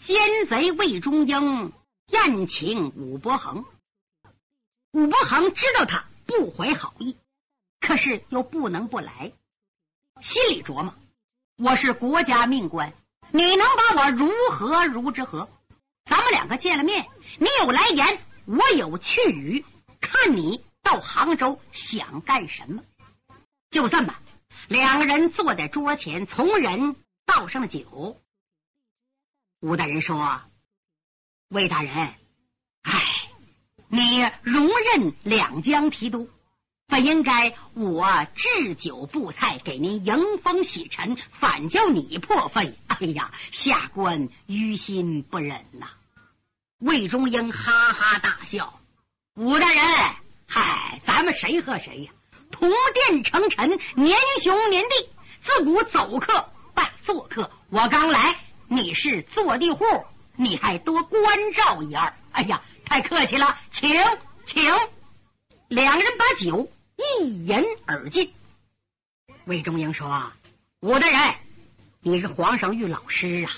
奸贼魏忠英宴请武伯衡。武伯衡知道他不怀好意，可是又不能不来，心里琢磨：我是国家命官，你能把我如何如之何？咱们两个见了面，你有来言，我有去语，看你到杭州想干什么？就这么，两个人坐在桌前，从人倒上了酒。吴大人说：“魏大人，哎，你荣任两江提督，本应该我置酒布菜给您迎风洗尘，反叫你破费。哎呀，下官于心不忍呐。”魏忠英哈哈大笑：“武大人，嗨，咱们谁和谁呀？同殿成臣，年兄年弟，自古走客拜做客。我刚来，你是坐地户，你还多关照一二。哎呀，太客气了，请请。”两人把酒一饮而尽。魏忠英说：“武大人，你是皇上御老师啊，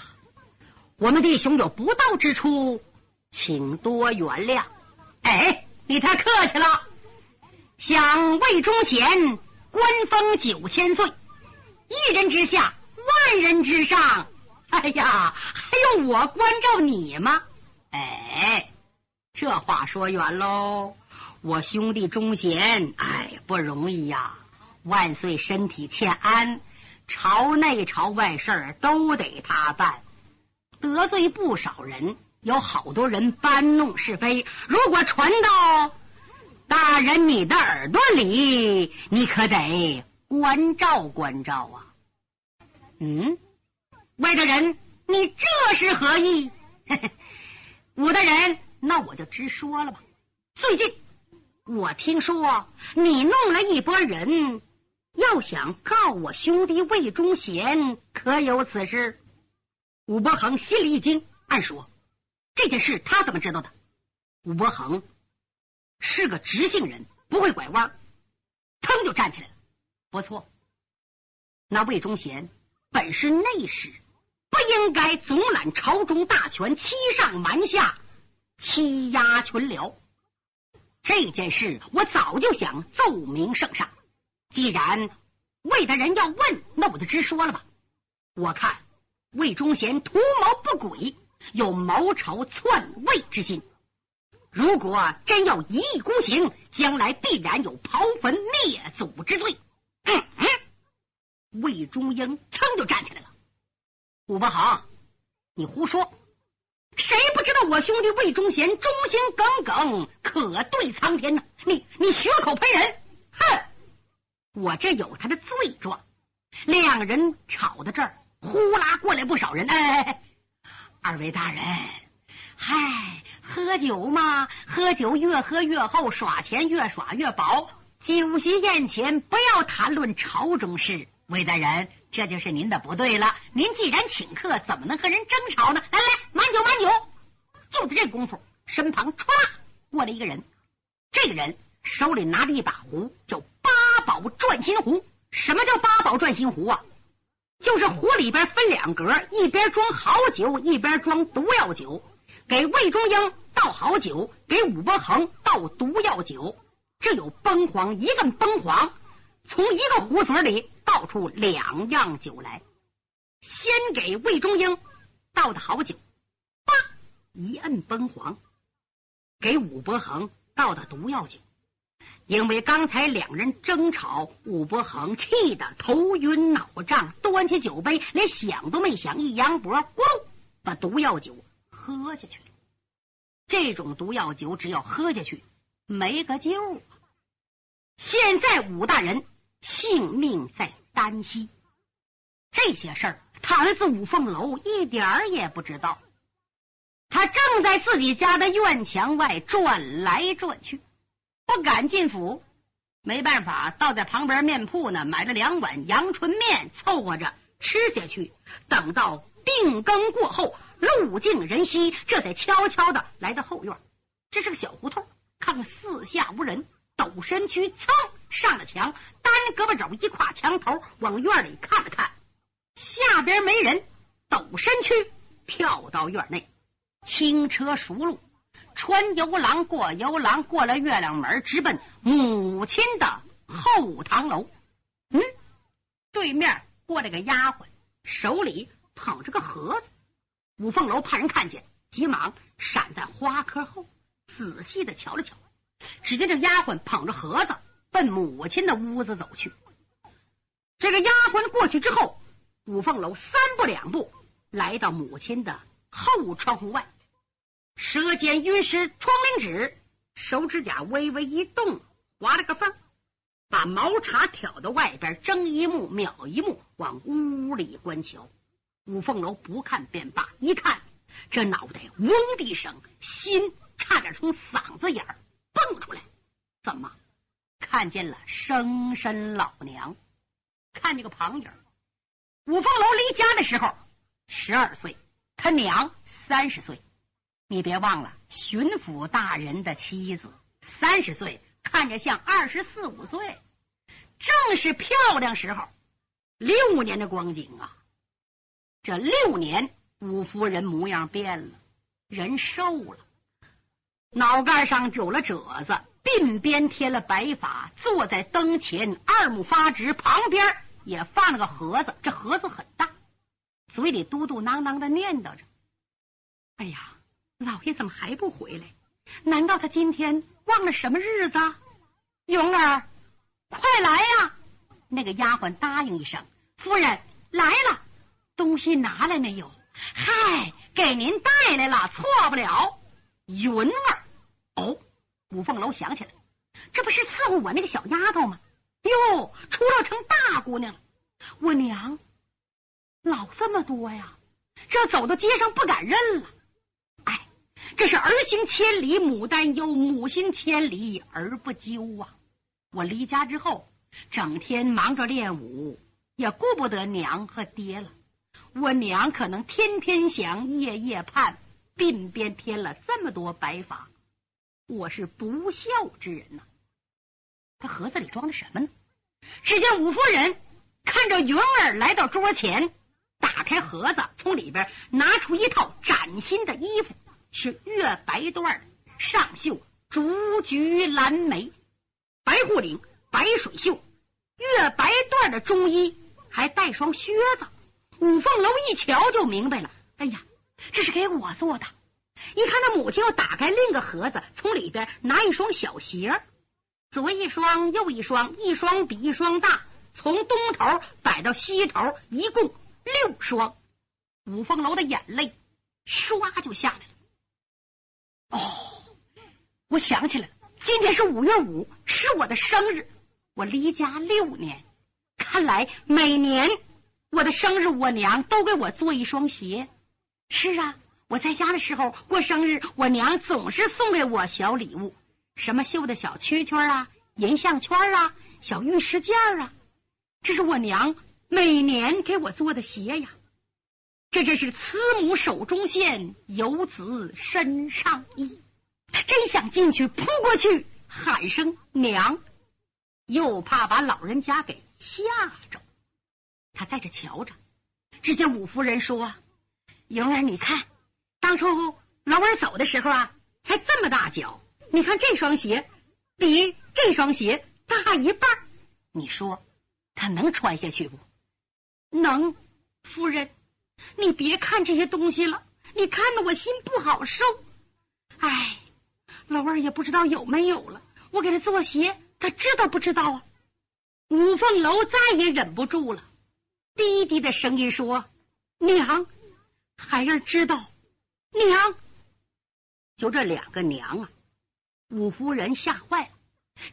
我们弟兄有不到之处。”请多原谅。哎，你太客气了。想魏忠贤官封九千岁，一人之下，万人之上。哎呀，还用我关照你吗？哎，这话说远喽。我兄弟忠贤，哎，不容易呀。万岁身体欠安，朝内朝外事儿都得他办，得罪不少人。有好多人搬弄是非，如果传到大人你的耳朵里，你可得关照关照啊！嗯，魏大人，你这是何意？武大人，那我就直说了吧。最近我听说你弄了一拨人，要想告我兄弟魏忠贤，可有此事？武伯衡心里一惊，暗说。这件事他怎么知道的？武伯衡是个直性人，不会拐弯，腾就站起来了。不错，那魏忠贤本是内史，不应该总揽朝中大权，欺上瞒下，欺压群僚。这件事我早就想奏明圣上。既然魏大人要问，那我就直说了吧。我看魏忠贤图谋不轨。有谋朝篡位之心，如果真要一意孤行，将来必然有刨坟灭祖之罪。嗯嗯，魏忠英噌就站起来了。武伯衡，你胡说！谁不知道我兄弟魏忠贤忠心耿耿，可对苍天呢？你你血口喷人！哼！我这有他的罪状。两人吵到这儿，呼啦过来不少人。哎。二位大人，嗨，喝酒嘛，喝酒越喝越厚，耍钱越耍越饱。酒席宴前不要谈论朝中事。魏大人，这就是您的不对了。您既然请客，怎么能和人争吵呢？来来，满酒满酒！就在这功夫，身旁唰过来一个人，这个人手里拿着一把壶，叫八宝转心壶。什么叫八宝转心壶啊？就是壶里边分两格，一边装好酒，一边装毒药酒。给魏忠英倒好酒，给武伯衡倒毒药酒。这有崩黄，一个崩黄，从一个壶嘴里倒出两样酒来。先给魏忠英倒的好酒，叭一摁崩黄；给武伯衡倒的毒药酒。因为刚才两人争吵，武伯衡气得头晕脑胀，端起酒杯，连想都没想，一扬脖，咕噜把毒药酒喝下去了。这种毒药酒，只要喝下去，没个救。现在武大人性命在旦夕，这些事儿，唐四五凤楼一点儿也不知道。他正在自己家的院墙外转来转去。不敢进府，没办法，倒在旁边面铺呢，买了两碗阳春面，凑合着吃下去。等到定更过后，路尽人稀，这才悄悄的来到后院。这是个小胡同，看看四下无人，抖身躯，噌上了墙，单胳膊肘一跨墙头，往院里看了看，下边没人，抖身躯跳到院内，轻车熟路，穿游廊过游廊，过了月亮门，直奔母亲的后堂楼。嗯，对面过来个丫鬟，手里捧着个盒子。五凤楼怕人看见，急忙闪在花棵后，仔细的瞧了瞧。只见这丫鬟捧着盒子奔母亲的屋子走去。这个丫鬟过去之后，五凤楼三步两步来到母亲的后窗户外，舌尖晕湿窗棂纸，手指甲微微一动，划了个缝，把毛茶挑到外边，睁一目秒一目往屋里观瞧。五凤楼不看便罢，一看这脑袋嗡的一声，心差点从嗓子眼儿。蹦出来，怎么看见了生身老娘？看这个旁影。五凤楼离家的时候十二岁，他娘三十岁。你别忘了，巡抚大人的妻子三十岁，看着像二十四五岁，正是漂亮时候。六年的光景啊，这六年，五夫人模样变了，人瘦了。脑盖上有了褶子，鬓边添了白发，坐在灯前，二目发直，旁边也放了个盒子，这盒子很大，嘴里嘟嘟囔囔的念叨着：“哎呀，老爷怎么还不回来？难道他今天忘了什么日子？”云儿，快来呀！那个丫鬟答应一声：“夫人来了，东西拿来没有？嗨，给您带来了，错不了。”云儿，哦，五凤楼想起来，这不是伺候我那个小丫头吗？哟，出落成大姑娘了。我娘老这么多呀，这走到街上不敢认了。哎，这是儿行千里母担忧，母行千里儿不揪啊。我离家之后，整天忙着练武，也顾不得娘和爹了。我娘可能天天想，夜夜盼。鬓边添了这么多白发，我是不孝之人呐！他盒子里装的什么呢？只见五夫人看着云儿来到桌前，打开盒子，从里边拿出一套崭新的衣服，是月白缎，上绣竹菊蓝莓，白护领，白水袖，月白缎的中衣，还带双靴子。五凤楼一瞧就明白了，哎呀！这是给我做的。一看他母亲又打开另一个盒子，从里边拿一双小鞋，左一双，右一双，一双比一双大，从东头摆到西头，一共六双。五凤楼的眼泪唰就下来了。哦，我想起来了，今天是五月五，是我的生日。我离家六年，看来每年我的生日，我娘都给我做一双鞋。是啊，我在家的时候过生日，我娘总是送给我小礼物，什么绣的小蛐蛐啊、银项圈啊、小玉石件啊，这是我娘每年给我做的鞋呀。这真是慈母手中线，游子身上衣。他真想进去扑过去喊声娘，又怕把老人家给吓着。他在这瞧着，只见五夫人说。莹儿，你看，当初老二走的时候啊，才这么大脚。你看这双鞋比这双鞋大一半，你说他能穿下去不？能。夫人，你别看这些东西了，你看的我心不好受。哎，老二也不知道有没有了，我给他做鞋，他知道不知道啊？五凤楼再也忍不住了，低低的声音说：“娘。”孩儿知道，娘，就这两个娘啊！五夫人吓坏了，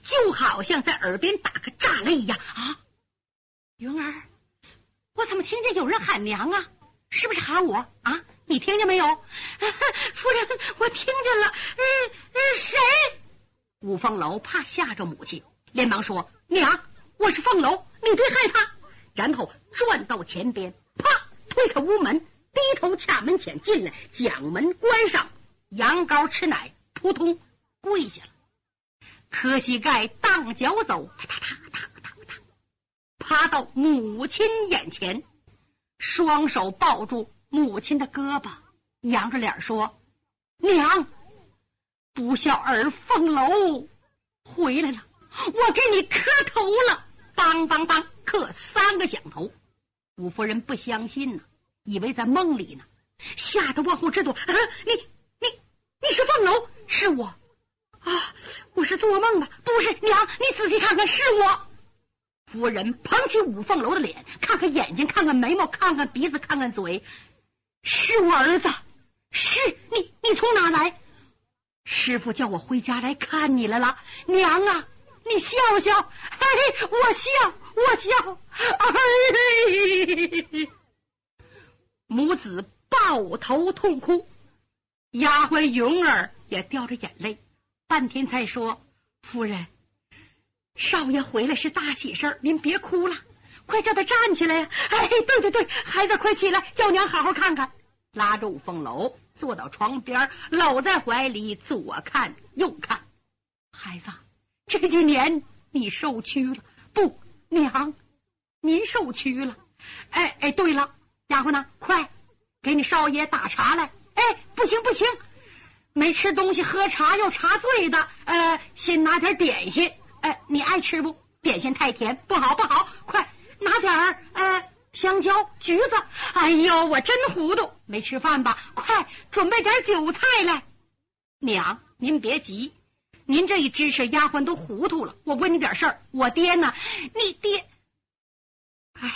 就好像在耳边打个炸雷一样啊！云儿，我怎么听见有人喊娘啊？是不是喊我啊？你听见没有？夫人，我听见了。嗯嗯，谁？五凤楼怕吓着母亲，连忙说：“娘，我是凤楼，你别害怕。”然后转到前边，啪，推开屋门。低头恰门前进来，将门关上，羊羔吃奶，扑通跪下了，磕膝盖，荡脚走，踏踏踏踏踏踏，爬到母亲眼前，双手抱住母亲的胳膊，扬着脸说：“娘，不孝儿凤楼回来了，我给你磕头了。”梆梆梆，磕三个响头。五夫人不相信呢，以为在梦里呢，吓得往后直躲。啊，你你你是凤楼？是我啊，我是做梦吧？不是，娘，你仔细看看，是我。夫人捧起五凤楼的脸，看看眼睛，看看眉毛，看看鼻子，看看嘴，是我儿子。是你，你从哪来？师傅叫我回家来看你来了。娘啊，你笑笑，哎，我笑，我笑，哎，母子抱头痛哭，丫鬟云儿也掉着眼泪，半天才说：“夫人。”少爷回来是大喜事儿，您别哭了，快叫他站起来呀！哎，对对对，孩子快起来，叫娘好好看看。拉着五凤楼坐到床边，搂在怀里，左看右看。孩子，这几年你受屈了。不，娘，您受屈了。哎哎，对了，丫鬟呢？快给你少爷打茶来。哎，不行不行，没吃东西喝茶又茶醉的。呃，先拿点点心。哎，你爱吃不？点心太甜，不好不好！快拿点儿呃香蕉、橘子。哎呦，我真糊涂，没吃饭吧？快准备点酒菜来。娘，您别急，您这一支持，丫鬟都糊涂了。我问你点事儿，我爹呢？你爹？哎，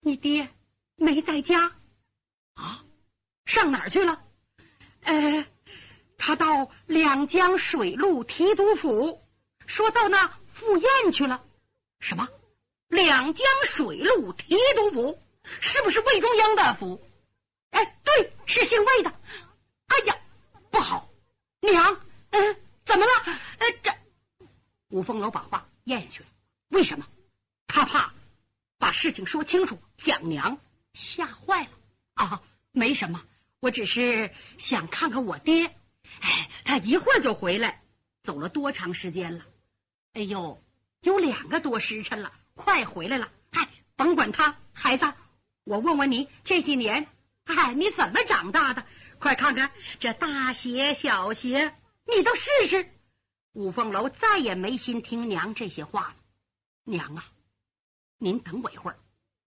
你爹没在家啊？上哪儿去了？呃，他到两江水路提督府。说到那赴宴去了，什么？两江水路提督府是不是魏忠英的府？哎，对，是姓魏的。哎呀，不好，娘，嗯，怎么了？呃，这五凤楼把话咽下去了。为什么？他怕把事情说清楚，讲娘吓坏了啊！没什么，我只是想看看我爹。哎，他一会儿就回来，走了多长时间了？哎呦，有两个多时辰了，快回来了！嗨，甭管他，孩子，我问问你，这几年，哎，你怎么长大的？快看看这大鞋、小鞋，你都试试。五凤楼再也没心听娘这些话了。娘啊，您等我一会儿，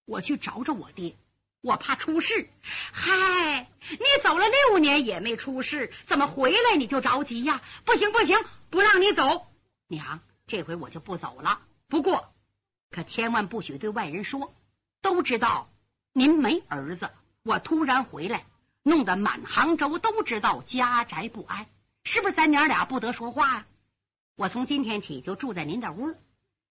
我去找找我爹，我怕出事。嗨，你走了六年也没出事，怎么回来你就着急呀？不行不行，不让你走，娘。这回我就不走了，不过可千万不许对外人说。都知道您没儿子，我突然回来，弄得满杭州都知道家宅不安，是不是？咱娘俩不得说话呀。我从今天起就住在您的屋，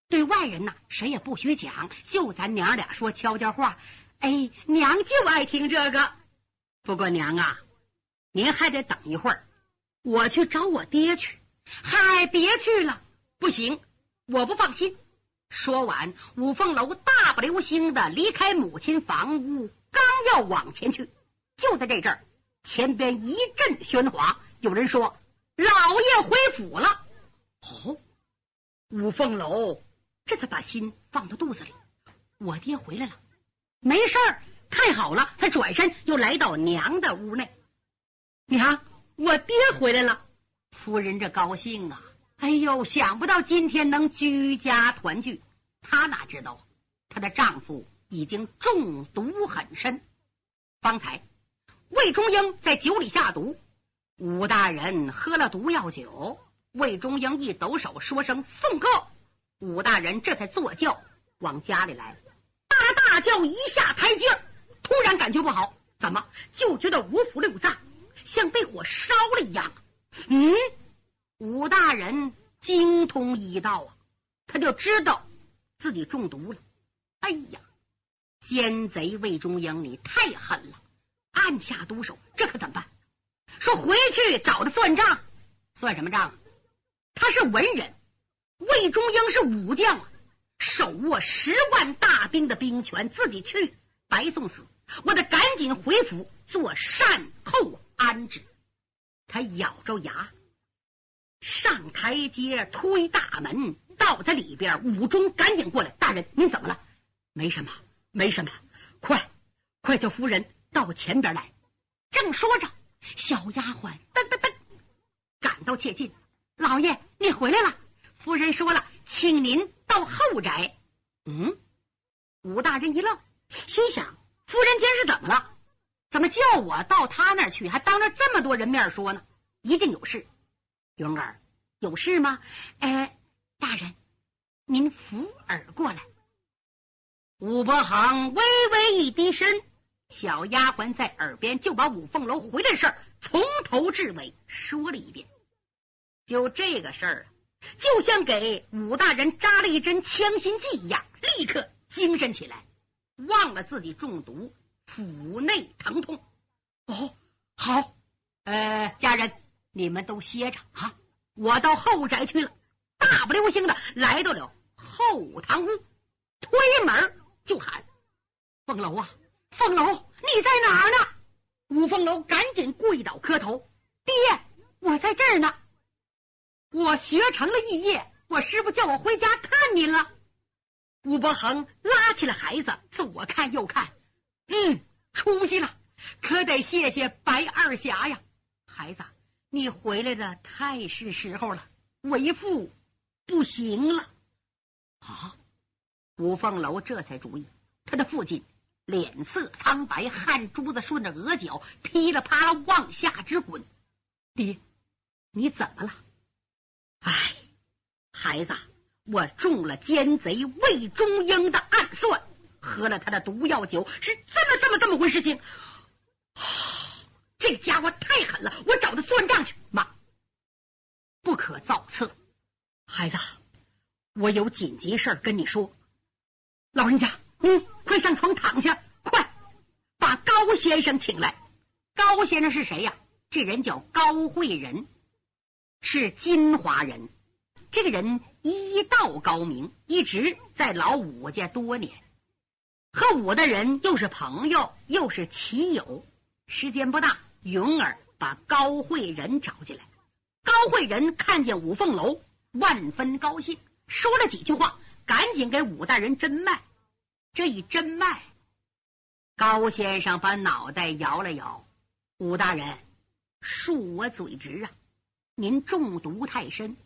对外人呢，谁也不许讲，就咱娘俩说悄悄话。哎，娘就爱听这个。不过娘啊，您还得等一会儿，我去找我爹去。嗨，别去了。不行，我不放心。说完，五凤楼大步流星的离开母亲房屋，刚要往前去，就在这阵儿，前边一阵喧哗，有人说：“老爷回府了。”哦，五凤楼这才把心放到肚子里，我爹回来了，没事儿，太好了。他转身又来到娘的屋内，娘，我爹回来了，夫人这高兴啊！哎呦，想不到今天能居家团聚，她哪知道她的丈夫已经中毒很深。方才魏忠英在酒里下毒，武大人喝了毒药酒。魏忠英一抖手，说声送客，武大人这才坐轿往家里来。大大轿一下台阶，突然感觉不好，怎么就觉得五腑六脏像被火烧了一样？嗯。武大人精通医道啊，他就知道自己中毒了。哎呀，奸贼魏忠英，你太狠了，暗下毒手，这可怎么办？说回去找他算账，算什么账？他是文人，魏忠英是武将，手握十万大兵的兵权，自己去白送死。我得赶紧回府做善后安置。他咬着牙。上台阶，推大门，倒在里边。武忠赶紧过来，大人，您怎么了？没什么，没什么。快，快叫夫人到前边来。正说着，小丫鬟噔噔噔赶到切近，老爷你回来了，夫人说了，请您到后宅。嗯，武大人一愣，心想：夫人今儿是怎么了？怎么叫我到他那儿去，还当着这么多人面说呢？一定有事。云儿，有事吗？哎，大人，您扶耳过来。武伯行微微一低身，小丫鬟在耳边就把五凤楼回来的事儿从头至尾说了一遍。就这个事儿，就像给武大人扎了一针强心剂一样，立刻精神起来，忘了自己中毒，腹内疼痛。哦，好，呃，家人，你们都歇着啊，我到后宅去了。大不溜星的来到了后堂屋，推门。就喊凤楼啊，凤楼，你在哪儿呢？五凤楼赶紧跪倒磕头，爹，我在这儿呢。我学成了一夜，我师傅叫我回家看您了。吴伯衡拉起了孩子，左看右看，嗯，出息了，可得谢谢白二侠呀。孩子，你回来的太是时候了，为父不行了啊。五凤楼这才注意，他的父亲脸色苍白，汗珠子顺着额角噼里啪啦往下直滚。爹，你怎么了？哎，孩子，我中了奸贼魏忠英的暗算，喝了他的毒药酒，是这么这么这么回事情。这家伙太狠了，我找他算账去。妈，不可造次，孩子，我有紧急事跟你说。老人家，嗯，快上床躺下，快把高先生请来。高先生是谁呀？这人叫高慧仁，是金华人。这个人医道高明，一直在老武家多年，和武大人又是朋友又是棋友。时间不大，云儿把高慧仁找进来。高慧仁看见五凤楼，万分高兴，说了几句话。赶紧给武大人诊脉，这一诊脉，高先生把脑袋摇了摇。武大人，恕我嘴直啊，您中毒太深，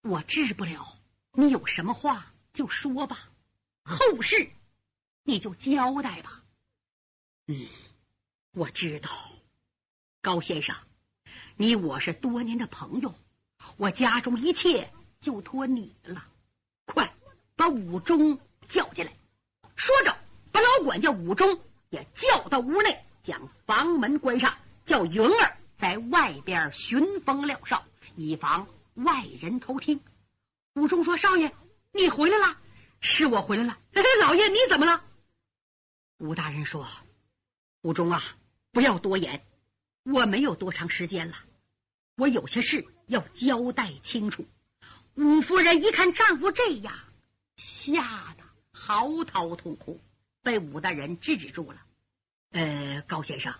我治不了。你有什么话就说吧，后事你就交代吧。嗯，我知道，高先生，你我是多年的朋友，我家中一切就托你了。快把武忠叫进来！说着，把老管家武忠也叫到屋内，将房门关上，叫云儿在外边寻风料哨，以防外人偷听。武忠说：“少爷，你回来了，是我回来了。老爷，你怎么了？”武大人说：“武忠啊，不要多言，我没有多长时间了，我有些事要交代清楚。”武夫人一看丈夫这样，吓得嚎啕痛哭，被武大人制止住了。呃，高先生，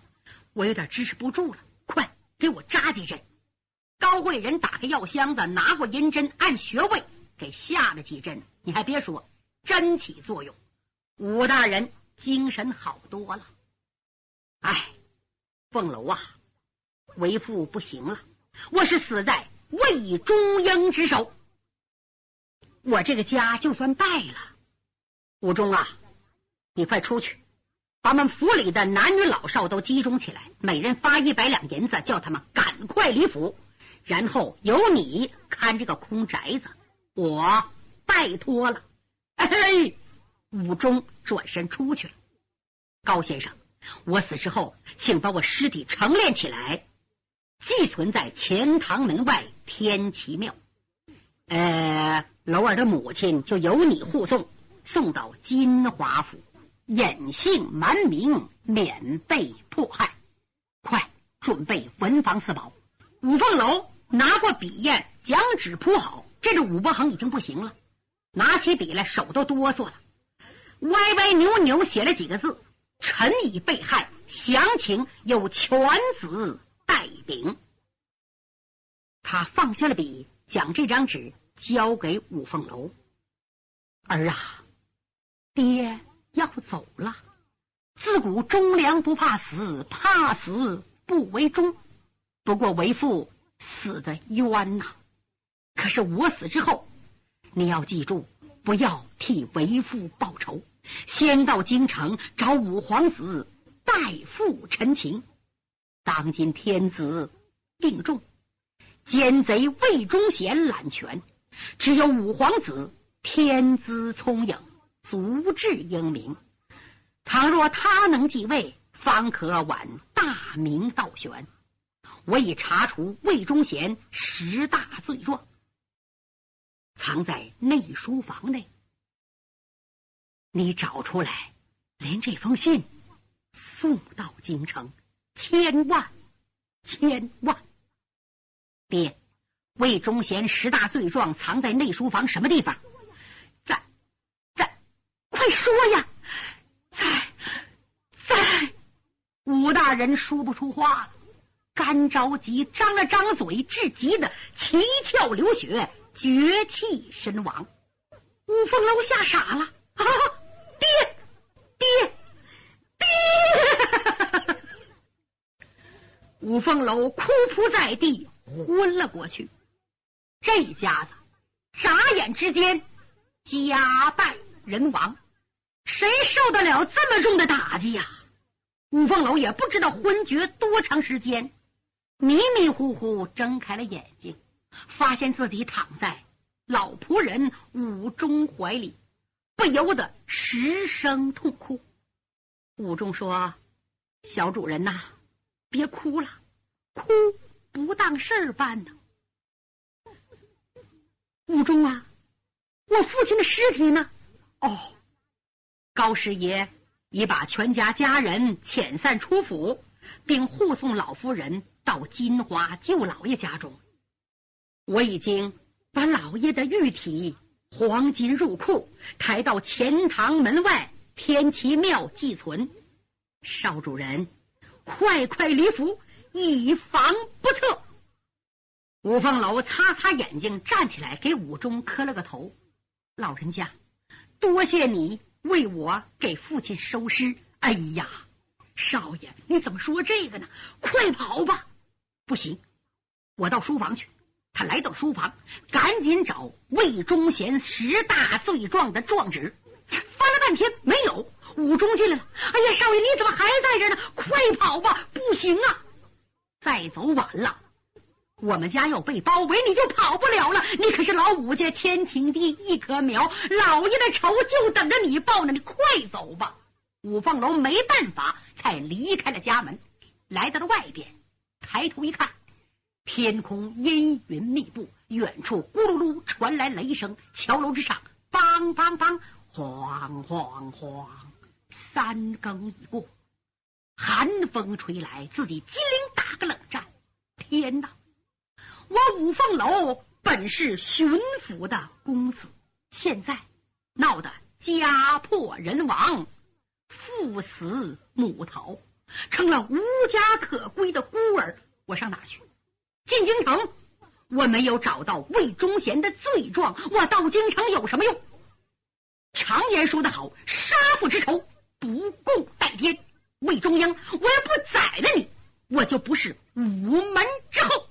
我有点支持不住了，快给我扎几针。高贵人打开药箱子，拿过银针，按穴位给下了几针。你还别说，真起作用，武大人精神好多了。哎，凤楼啊，为父不行了，我是死在魏忠英之手。我这个家就算败了，武忠啊，你快出去，把我们府里的男女老少都集中起来，每人发一百两银子，叫他们赶快离府，然后由你看这个空宅子，我拜托了。哎，武忠转身出去了。高先生，我死之后，请把我尸体成殓起来，寄存在钱塘门外天齐庙。呃。楼儿的母亲就由你护送，送到金华府，隐姓埋名，免被迫害。快准备文房四宝。五凤楼拿过笔砚，将纸铺好。这个武伯衡已经不行了，拿起笔来，手都哆嗦了，歪歪扭扭写了几个字：“臣已被害，详情有犬子代禀。”他放下了笔，将这张纸。交给五凤楼儿啊，爹要走了，自古忠良不怕死，怕死不为忠。不过为父死的冤呐！可是我死之后，你要记住，不要替为父报仇，先到京城找五皇子代父陈情。当今天子病重，奸贼魏忠贤揽权，只有五皇子天资聪颖，足智英明。倘若他能继位，方可挽大明倒悬。我已查出魏忠贤十大罪状，藏在内书房内。你找出来，连这封信送到京城，千万千万！爹，魏忠贤十大罪状藏在内书房什么地方？快说呀！在在，武大人说不出话了。干着急，张了张嘴，至极的七窍流血，绝气身亡。五凤楼吓傻了，啊！爹爹爹！五凤楼哭扑在地，昏了过去。这家子眨眼之间家败人亡，谁受得了这么重的打击呀？五凤楼也不知道昏厥多长时间。迷迷糊糊睁开了眼睛，发现自己躺在老仆人武忠怀里，不由得失声痛哭。武忠说：“小主人呐，别哭了，哭不当事儿办呢。”武忠啊，我父亲的尸体呢？哦，高师爷已把全家家人遣散出府，并护送老夫人。到金华舅老爷家中，我已经把老爷的玉体黄金入库，抬到钱塘门外天齐庙寄存。少主人，快快离府，以防不测。五凤楼擦擦眼睛，站起来给武忠磕了个头。老人家，多谢你为我给父亲收尸。哎呀，少爷，你怎么说这个呢？快跑吧！不行，我到书房去。他来到书房，赶紧找魏忠贤十大罪状的状纸，翻了半天没有。武忠进来了，哎呀，少爷你怎么还在这呢？快跑吧！不行啊，再走晚了，我们家要被包围，你就跑不了了。你可是老武家千顷地一棵苗，老爷的仇就等着你报呢。你快走吧！五凤楼没办法，才离开了家门，来到了外边。抬头一看，天空阴云密布，远处咕噜噜传来雷声，桥楼之上梆梆梆，晃晃晃，三更已过，寒风吹来，自己机灵打个冷战。天哪！我五凤楼本是巡抚的公子，现在闹得家破人亡，父死母逃。成了无家可归的孤儿，我上哪去？进京城，我没有找到魏忠贤的罪状，我到京城有什么用？常言说得好，杀父之仇不共戴天。魏忠英，我要不宰了你，我就不是午门之后。